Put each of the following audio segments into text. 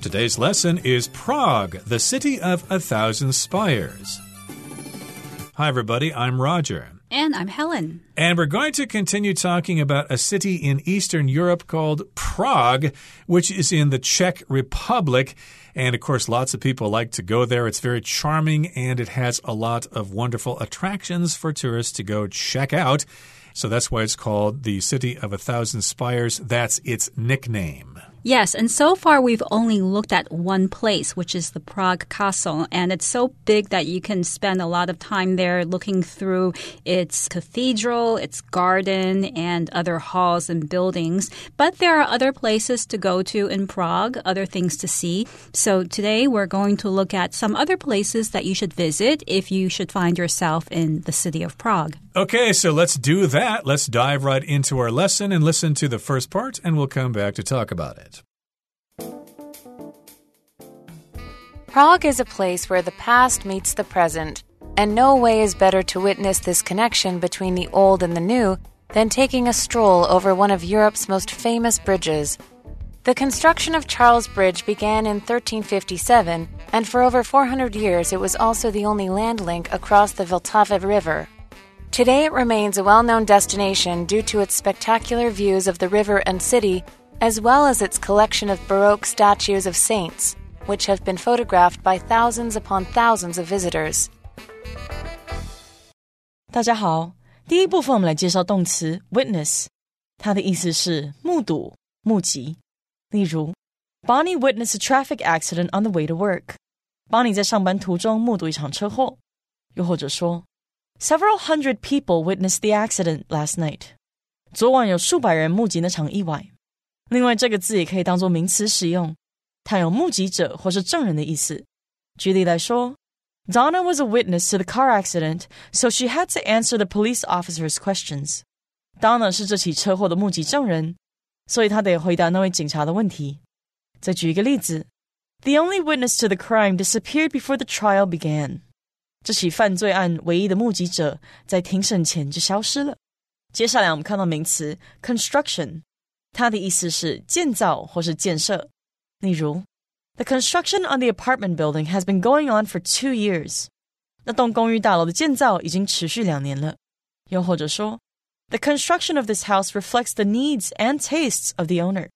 Today's lesson is Prague, the city of a thousand spires. Hi, everybody, I'm Roger. And I'm Helen. And we're going to continue talking about a city in Eastern Europe called Prague, which is in the Czech Republic. And of course, lots of people like to go there. It's very charming and it has a lot of wonderful attractions for tourists to go check out. So that's why it's called the City of a Thousand Spires. That's its nickname. Yes, and so far we've only looked at one place, which is the Prague Castle, and it's so big that you can spend a lot of time there looking through its cathedral, its garden, and other halls and buildings. But there are other places to go to in Prague, other things to see. So today we're going to look at some other places that you should visit if you should find yourself in the city of Prague. Okay, so let's do that. Let's dive right into our lesson and listen to the first part, and we'll come back to talk about it. Prague is a place where the past meets the present, and no way is better to witness this connection between the old and the new than taking a stroll over one of Europe's most famous bridges. The construction of Charles Bridge began in 1357, and for over 400 years it was also the only land link across the Vltava River. Today it remains a well known destination due to its spectacular views of the river and city, as well as its collection of Baroque statues of saints which have been photographed by thousands upon thousands of visitors. 大家好，第一部分我们来介绍动词 witness，它的意思是目睹、目击。例如，Bonnie witnessed a traffic accident on the way to work。Bonnie 在上班途中目睹一场车祸。又或者说，Several hundred people witnessed the accident last night。昨晚有数百人目击那场意外。另外，这个字也可以当做名词使用， 它有目击者或是证人的意思。举例来说，Donna was a witness to the car accident, so she had to answer the police officer's questions. Donna 是这起车祸的目击证人，所以她得回答那位警察的问题。再举一个例子，The only witness to the crime disappeared before the trial began. 这起犯罪案唯一的目击者在庭审前就消失了。接下来我们看到名词 construction，它的意思是建造或是建设。 例如，The construction on the apartment building has been going on for two years。那栋公寓大楼的建造已经持续两年了。又或者说，The construction of this house reflects the needs and tastes of the owner。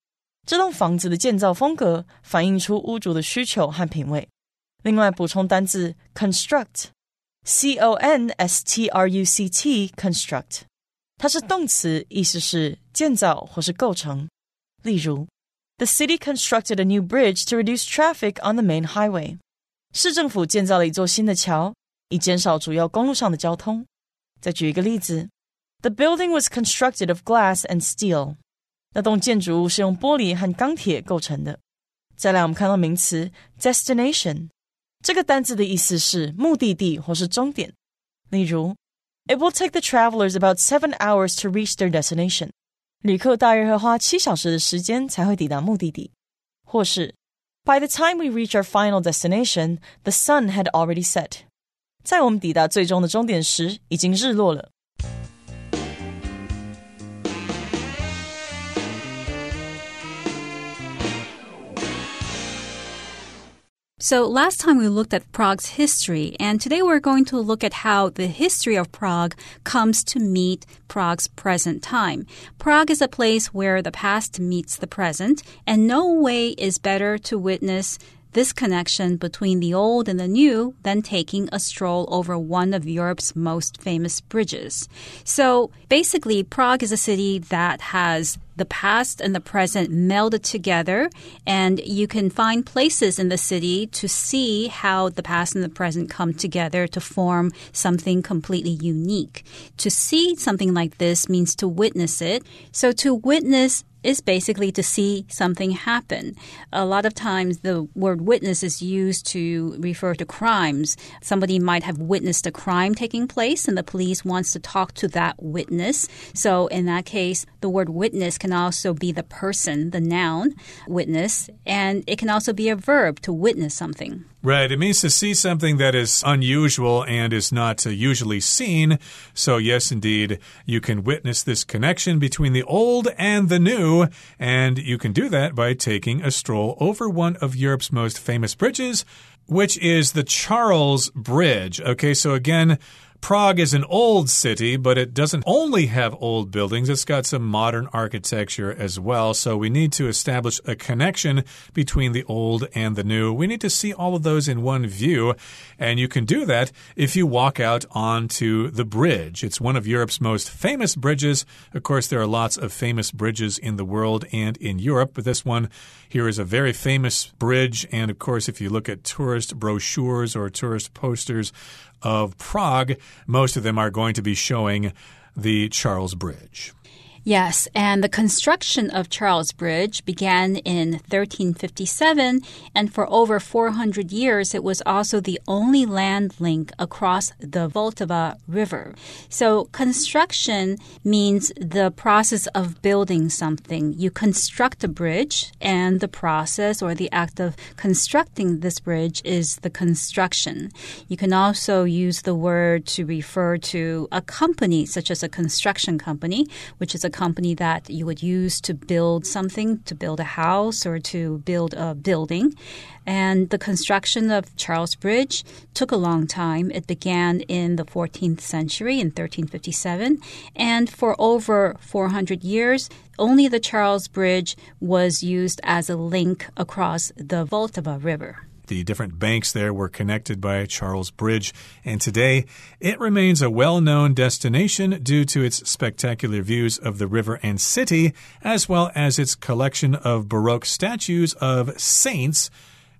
这栋房子的建造风格反映出屋主的需求和品味。另外，补充单字 construct，c o n s t r u c t，construct，它是动词，意思是建造或是构成。例如。 the city constructed a new bridge to reduce traffic on the main highway. 市政府建造了一座新的桥，以减少主要公路上的交通。再举一个例子，The building was constructed of glass and steel. 那栋建筑物是用玻璃和钢铁构成的。再来，我们看到名词 destination，这个单字的意思是目的地或是终点。例如，It will take the travelers about seven hours to reach their destination. 旅客大约会花七小时的时间才会抵达目的地，或是 By the time we reach our final destination, the sun had already set。在我们抵达最终的终点时，已经日落了。So last time we looked at Prague's history, and today we're going to look at how the history of Prague comes to meet Prague's present time. Prague is a place where the past meets the present, and no way is better to witness this connection between the old and the new than taking a stroll over one of Europe's most famous bridges. So basically, Prague is a city that has the past and the present melded together, and you can find places in the city to see how the past and the present come together to form something completely unique. To see something like this means to witness it. So to witness is basically to see something happen. A lot of times the word witness is used to refer to crimes. Somebody might have witnessed a crime taking place and the police wants to talk to that witness. So in that case, the word witness can also be the person, the noun, witness, and it can also be a verb to witness something. Right. It means to see something that is unusual and is not usually seen. So, yes, indeed, you can witness this connection between the old and the new. And you can do that by taking a stroll over one of Europe's most famous bridges, which is the Charles Bridge. Okay, so again, Prague is an old city, but it doesn't only have old buildings. It's got some modern architecture as well. So we need to establish a connection between the old and the new. We need to see all of those in one view. And you can do that if you walk out onto the bridge. It's one of Europe's most famous bridges. Of course, there are lots of famous bridges in the world and in Europe, but this one here is a very famous bridge. And of course, if you look at tourist brochures or tourist posters, of Prague, most of them are going to be showing the Charles Bridge. Yes, and the construction of Charles Bridge began in 1357, and for over 400 years, it was also the only land link across the Vltava River. So, construction means the process of building something. You construct a bridge, and the process or the act of constructing this bridge is the construction. You can also use the word to refer to a company, such as a construction company, which is a company that you would use to build something, to build a house or to build a building. And the construction of Charles Bridge took a long time. It began in the 14th century in 1357. And for over 400 years, only the Charles Bridge was used as a link across the Vltava River. The different banks there were connected by Charles Bridge, and today it remains a well known destination due to its spectacular views of the river and city, as well as its collection of Baroque statues of saints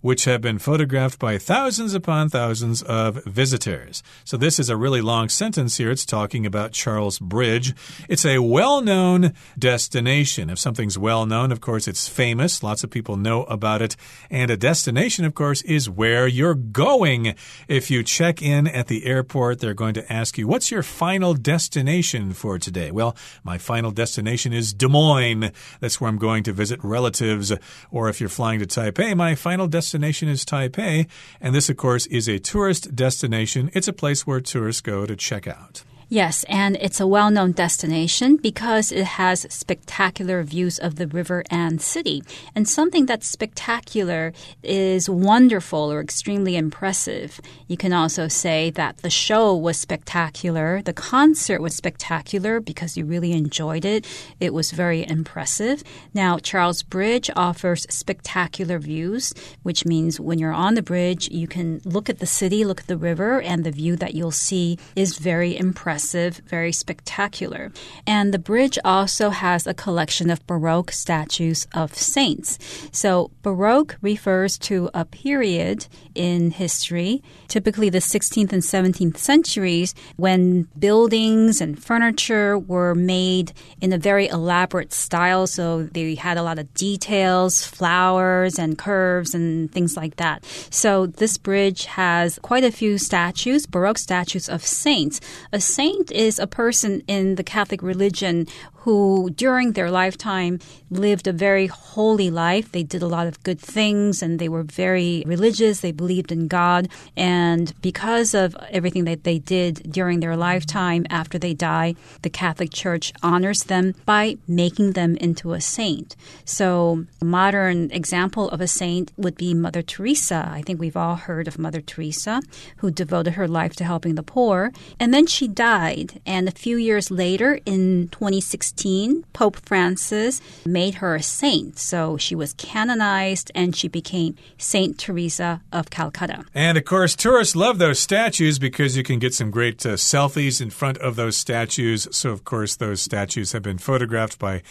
which have been photographed by thousands upon thousands of visitors. So, this is a really long sentence here. It's talking about Charles Bridge. It's a well known destination. If something's well known, of course, it's famous. Lots of people know about it. And a destination, of course, is where you're going. If you check in at the airport, they're going to ask you, What's your final destination for today? Well, my final destination is Des Moines. That's where I'm going to visit relatives. Or if you're flying to Taipei, my final destination destination is Taipei, and this, of course, is a tourist destination. It's a place where tourists go to check out. Yes, and it's a well known destination because it has spectacular views of the river and city. And something that's spectacular is wonderful or extremely impressive. You can also say that the show was spectacular, the concert was spectacular because you really enjoyed it. It was very impressive. Now, Charles Bridge offers spectacular views, which means when you're on the bridge, you can look at the city, look at the river, and the view that you'll see is very impressive impressive, very spectacular. And the bridge also has a collection of Baroque statues of saints. So, Baroque refers to a period in history, typically the 16th and 17th centuries, when buildings and furniture were made in a very elaborate style. So, they had a lot of details, flowers, and curves, and things like that. So, this bridge has quite a few statues, Baroque statues of saints. A saint saint is a person in the Catholic religion who, during their lifetime, lived a very holy life. They did a lot of good things and they were very religious. They believed in God. And because of everything that they did during their lifetime, after they die, the Catholic Church honors them by making them into a saint. So, a modern example of a saint would be Mother Teresa. I think we've all heard of Mother Teresa, who devoted her life to helping the poor. And then she died. And a few years later, in 2016, 16, Pope Francis made her a saint. So she was canonized and she became Saint Teresa of Calcutta. And of course, tourists love those statues because you can get some great uh, selfies in front of those statues. So, of course, those statues have been photographed by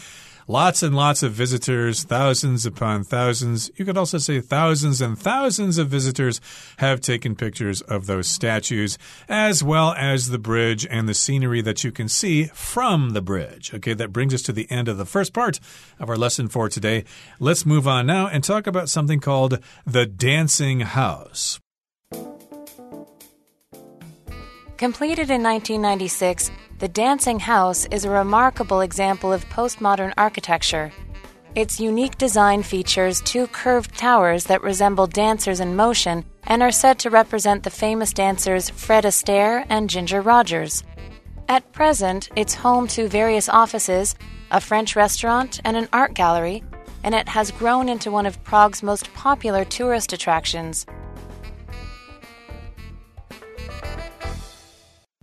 Lots and lots of visitors, thousands upon thousands. You could also say thousands and thousands of visitors have taken pictures of those statues, as well as the bridge and the scenery that you can see from the bridge. Okay, that brings us to the end of the first part of our lesson for today. Let's move on now and talk about something called the dancing house. Completed in 1996, the Dancing House is a remarkable example of postmodern architecture. Its unique design features two curved towers that resemble dancers in motion and are said to represent the famous dancers Fred Astaire and Ginger Rogers. At present, it's home to various offices, a French restaurant, and an art gallery, and it has grown into one of Prague's most popular tourist attractions.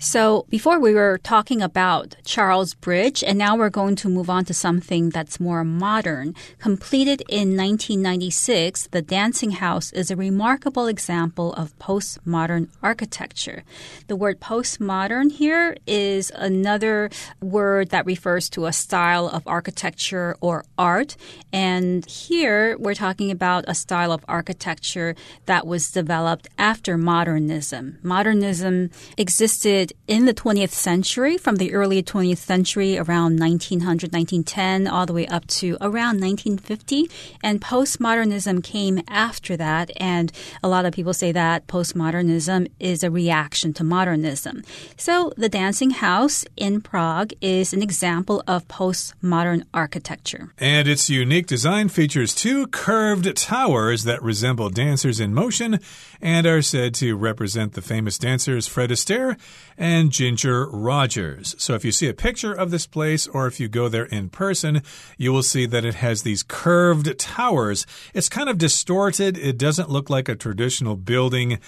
So before we were talking about Charles Bridge, and now we're going to move on to something that's more modern. Completed in 1996, the Dancing House is a remarkable example of postmodern architecture. The word postmodern here is another word that refers to a style of architecture or art. And here we're talking about a style of architecture that was developed after modernism. Modernism existed in the 20th century, from the early 20th century, around 1900, 1910, all the way up to around 1950. And postmodernism came after that. And a lot of people say that postmodernism is a reaction to modernism. So the Dancing House in Prague is an example of postmodern architecture. And its unique design features two curved towers that resemble dancers in motion and are said to represent the famous dancers Fred Astaire and Ginger Rogers. So if you see a picture of this place or if you go there in person, you will see that it has these curved towers. It's kind of distorted. It doesn't look like a traditional building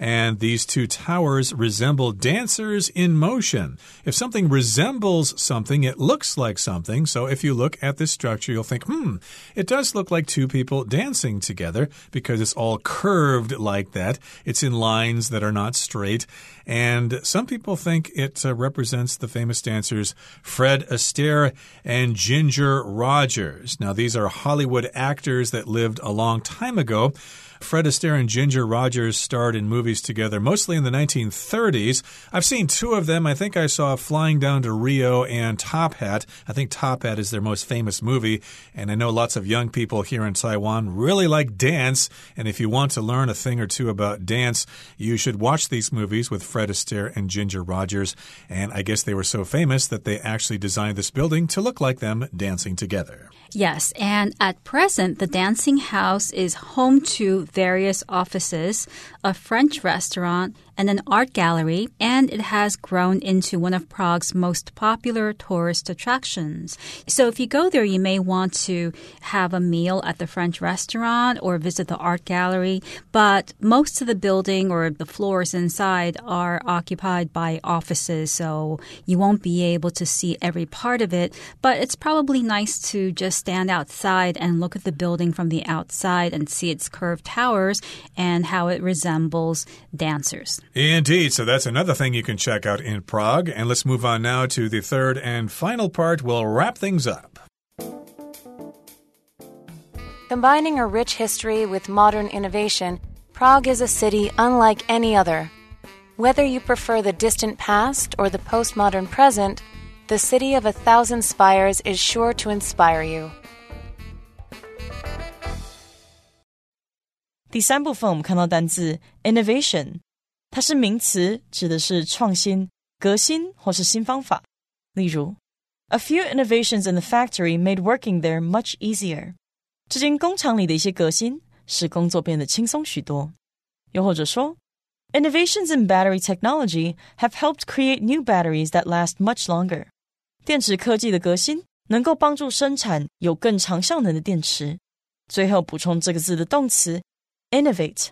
and these two towers resemble dancers in motion. If something resembles something, it looks like something. So if you look at this structure, you'll think, hmm, it does look like two people dancing together because it's all curved like that. It's in lines that are not straight. And some people think it uh, represents the famous dancers Fred Astaire and Ginger Rogers. Now, these are Hollywood actors that lived a long time ago. Fred Astaire and Ginger Rogers starred in movies together, mostly in the 1930s. I've seen two of them. I think I saw Flying Down to Rio and Top Hat. I think Top Hat is their most famous movie. And I know lots of young people here in Taiwan really like dance. And if you want to learn a thing or two about dance, you should watch these movies with Fred Astaire and Ginger Rogers. And I guess they were so famous that they actually designed this building to look like them dancing together. Yes, and at present, the Dancing House is home to various offices, a French restaurant, and an art gallery, and it has grown into one of Prague's most popular tourist attractions. So if you go there, you may want to have a meal at the French restaurant or visit the art gallery, but most of the building or the floors inside are occupied by offices, so you won't be able to see every part of it, but it's probably nice to just stand outside and look at the building from the outside and see its curved towers and how it resembles dancers. Indeed. So that's another thing you can check out in Prague. And let's move on now to the third and final part. We'll wrap things up. Combining a rich history with modern innovation, Prague is a city unlike any other. Whether you prefer the distant past or the postmodern present, the city of a thousand spires is sure to inspire you. 第三部分我们看到单字 innovation， 它是名词，指的是创新、革新或是新方法。例如，A few innovations in the factory made working there much easier。这间工厂里的一些革新，使工作变得轻松许多。又或者说，Innovations in battery technology have helped create new batteries that last much longer。电池科技的革新能够帮助生产有更长效能的电池。最后补充这个字的动词 innovate。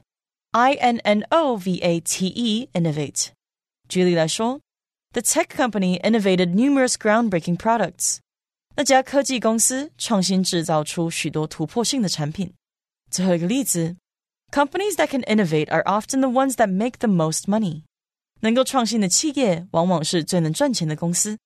I N N O V A T E innovate。举例来说，The tech company innovated numerous groundbreaking products。那家科技公司创新制造出许多突破性的产品。最后一个例子，Companies that can innovate are often the ones that make the most money。能够创新的企业往往是最能赚钱的公司。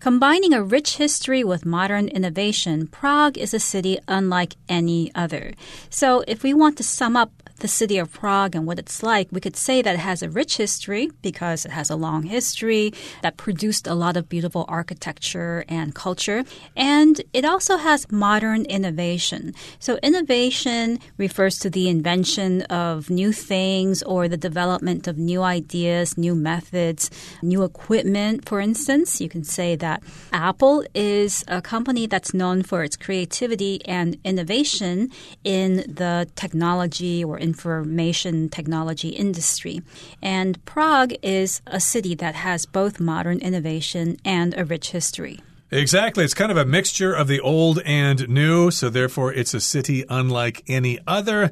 Combining a rich history with modern innovation, Prague is a city unlike any other. So, if we want to sum up the city of Prague and what it's like, we could say that it has a rich history because it has a long history that produced a lot of beautiful architecture and culture. And it also has modern innovation. So, innovation refers to the invention of new things or the development of new ideas, new methods, new equipment. For instance, you can say that Apple is a company that's known for its creativity and innovation in the technology or information technology industry. And Prague is a city that has both modern innovation and a rich history. Exactly. It's kind of a mixture of the old and new, so therefore it's a city unlike any other.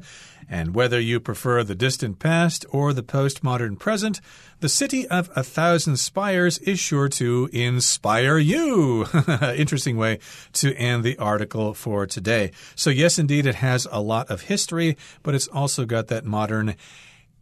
And whether you prefer the distant past or the postmodern present, the city of a thousand spires is sure to inspire you. Interesting way to end the article for today. So, yes, indeed, it has a lot of history, but it's also got that modern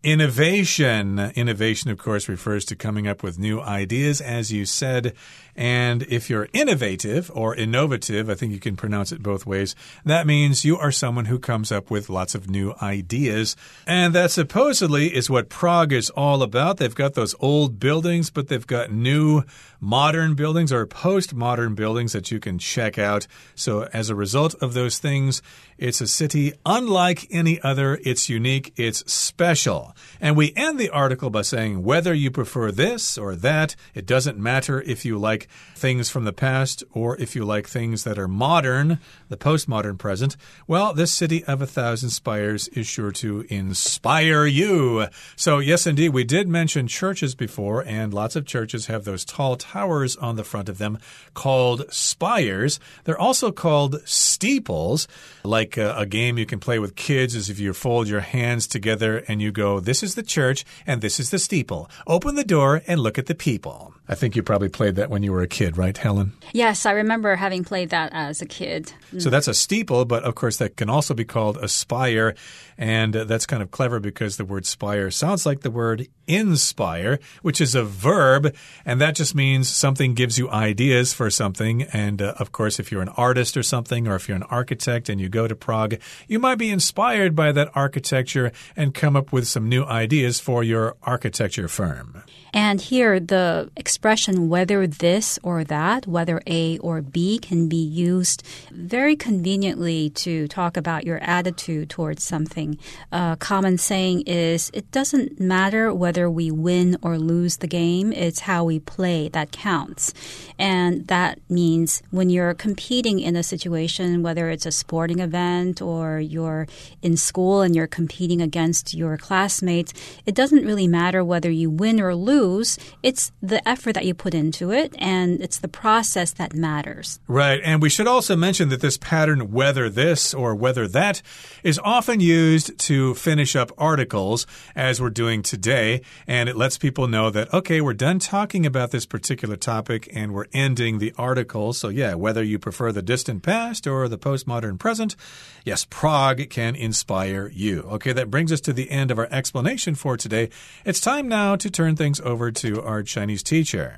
Innovation. Innovation, of course, refers to coming up with new ideas, as you said. And if you're innovative or innovative, I think you can pronounce it both ways, that means you are someone who comes up with lots of new ideas. And that supposedly is what Prague is all about. They've got those old buildings, but they've got new modern buildings or postmodern buildings that you can check out. So, as a result of those things, it's a city unlike any other. It's unique, it's special. And we end the article by saying whether you prefer this or that, it doesn't matter if you like things from the past or if you like things that are modern, the postmodern present. Well, this city of a thousand spires is sure to inspire you. So, yes, indeed, we did mention churches before, and lots of churches have those tall towers on the front of them called spires. They're also called steeples, like a, a game you can play with kids is if you fold your hands together and you go, This is the church and this is the steeple. Open the door and look at the people. I think you probably played that when you were a kid, right, Helen? Yes, I remember having played that as a kid. So that's a steeple, but of course, that can also be called a spire. And uh, that's kind of clever because the word spire sounds like the word inspire, which is a verb. And that just means something gives you ideas for something. And uh, of course, if you're an artist or something, or if you're an architect and you go to Prague, you might be inspired by that architecture and come up with some new ideas for your architecture firm. And here, the expression whether this or that, whether A or B, can be used very conveniently to talk about your attitude towards something. A common saying is it doesn't matter whether we win or lose the game, it's how we play that counts. And that means when you're competing in a situation, whether it's a sporting event or you're in school and you're competing against your classmates, it doesn't really matter whether you win or lose It's the effort that you put into it, and it's the process that matters. Right. And we should also mention that this pattern, whether this or whether that, is often used to finish up articles, as we're doing today. And it lets people know that, okay, we're done talking about this particular topic and we're ending the article. So, yeah, whether you prefer the distant past or the postmodern present, yes, Prague can inspire you. Okay, that brings us to the end of our explanation for today. It's time now to turn things over over to our Chinese teacher.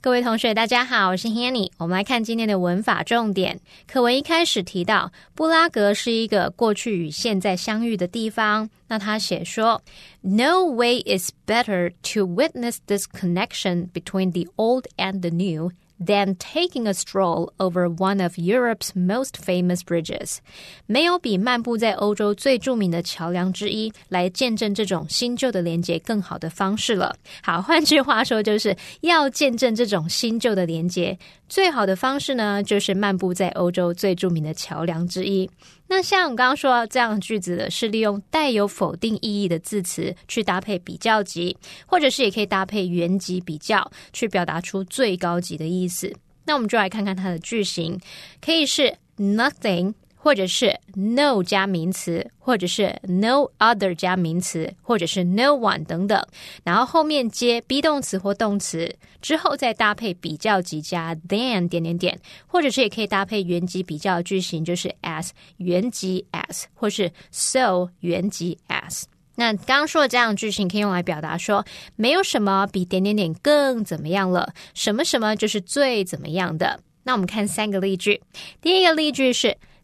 各位同学，大家好，我是 Hanny。我们来看今天的文法重点。课文一开始提到，布拉格是一个过去与现在相遇的地方。那他写说，No way is better to witness this connection between the old and the new than taking a stroll over one of Europe's most famous bridges。没有比漫步在欧洲最著名的桥梁之一来见证这种新旧的连接更好的方式了。好，换句话说，就是要见证这种新旧的连接，最好的方式呢，就是漫步在欧洲最著名的桥梁之一。那像我刚刚说到这样的句子的是利用带有否定意义的字词去搭配比较级，或者是也可以搭配原级比较，去表达出最高级的意思。那我们就来看看它的句型，可以是 nothing。或者是 no 加名词，或者是 no other 加名词，或者是 no one 等等，然后后面接 be 动词或动词，之后再搭配比较级加 than 点点点，或者是也可以搭配原级比较句型，就是 as 原级 as，或是 so 原级 as。那刚刚说的这样句型可以用来表达说，没有什么比点点点更怎么样了，什么什么就是最怎么样的。那我们看三个例句，第一个例句是。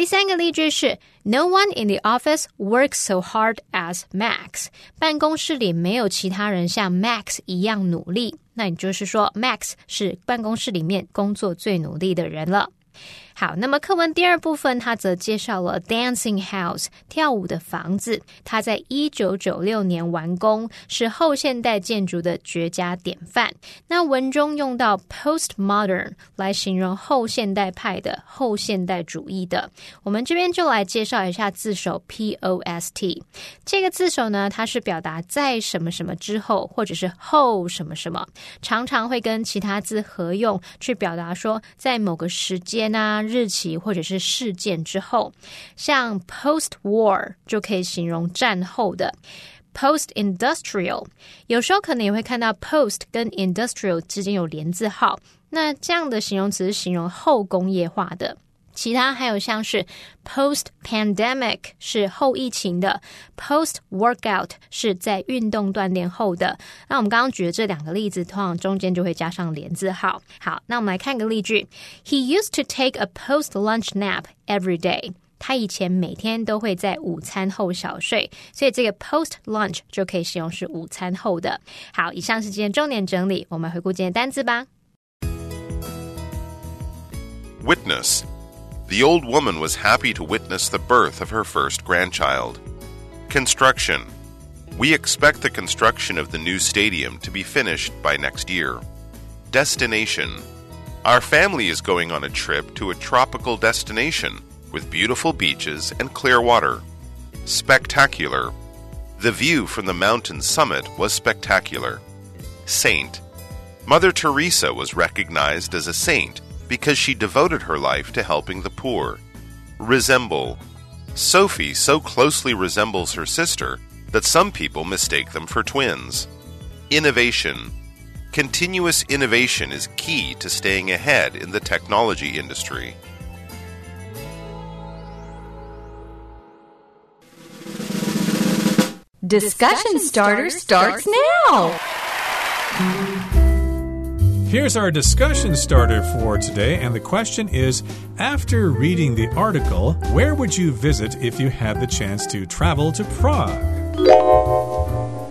第三个例句是 No one in the office works so hard as Max。办公室里没有其他人像 Max 一样努力。那也就是说，Max 是办公室里面工作最努力的人了。好，那么课文第二部分，它则介绍了 Dancing House 跳舞的房子。它在一九九六年完工，是后现代建筑的绝佳典范。那文中用到 postmodern 来形容后现代派的后现代主义的。我们这边就来介绍一下字首 post 这个字首呢，它是表达在什么什么之后，或者是后什么什么，常常会跟其他字合用，去表达说在某个时间啊。日期或者是事件之后，像 post war 就可以形容战后的 post industrial，有时候可能也会看到 post 跟 industrial 之间有连字号，那这样的形容词是形容后工业化的。其他还有像是 post pandemic 是后疫情的，post workout 是在运动锻炼后的。那我们刚刚举的这两个例子，通常中间就会加上连字号。好，那我们来看个例句：He used to take a post lunch nap every day。他以前每天都会在午餐后小睡，所以这个 post lunch 就可以形容是午餐后的。好，以上是今天重点整理，我们回顾今天单词吧。Witness the old woman was happy to witness the birth of her first grandchild. Construction. We expect the construction of the new stadium to be finished by next year. Destination. Our family is going on a trip to a tropical destination with beautiful beaches and clear water. Spectacular. The view from the mountain summit was spectacular. Saint. Mother Teresa was recognized as a saint because she devoted her life to helping the poor. Resemble. Sophie so closely resembles her sister that some people mistake them for twins. Innovation. Continuous innovation is key to staying ahead in the technology industry. Discussion starter starts now. Here's our discussion starter for today, and the question is After reading the article, where would you visit if you had the chance to travel to Prague?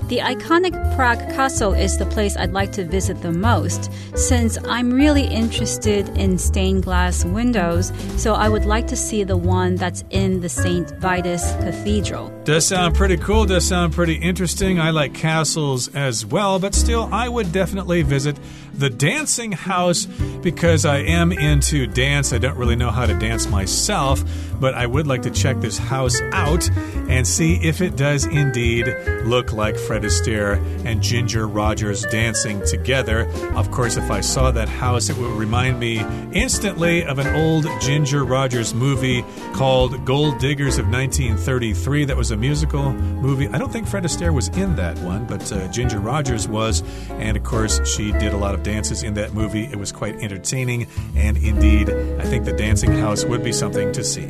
The iconic Prague Castle is the place I'd like to visit the most, since I'm really interested in stained glass windows, so I would like to see the one that's in the St. Vitus Cathedral. Does sound pretty cool, does sound pretty interesting. I like castles as well, but still, I would definitely visit the dancing house because I am into dance. I don't really know how to dance myself, but I would like to check this house out and see if it does indeed look like Fred Astaire and Ginger Rogers dancing together. Of course, if I saw that house, it would remind me instantly of an old Ginger Rogers movie called Gold Diggers of 1933. That was a musical movie. I don't think Fred Astaire was in that one, but uh, Ginger Rogers was. And of course, she did a lot of dances in that movie. It was quite entertaining, and indeed, I think the dancing house would be something to see.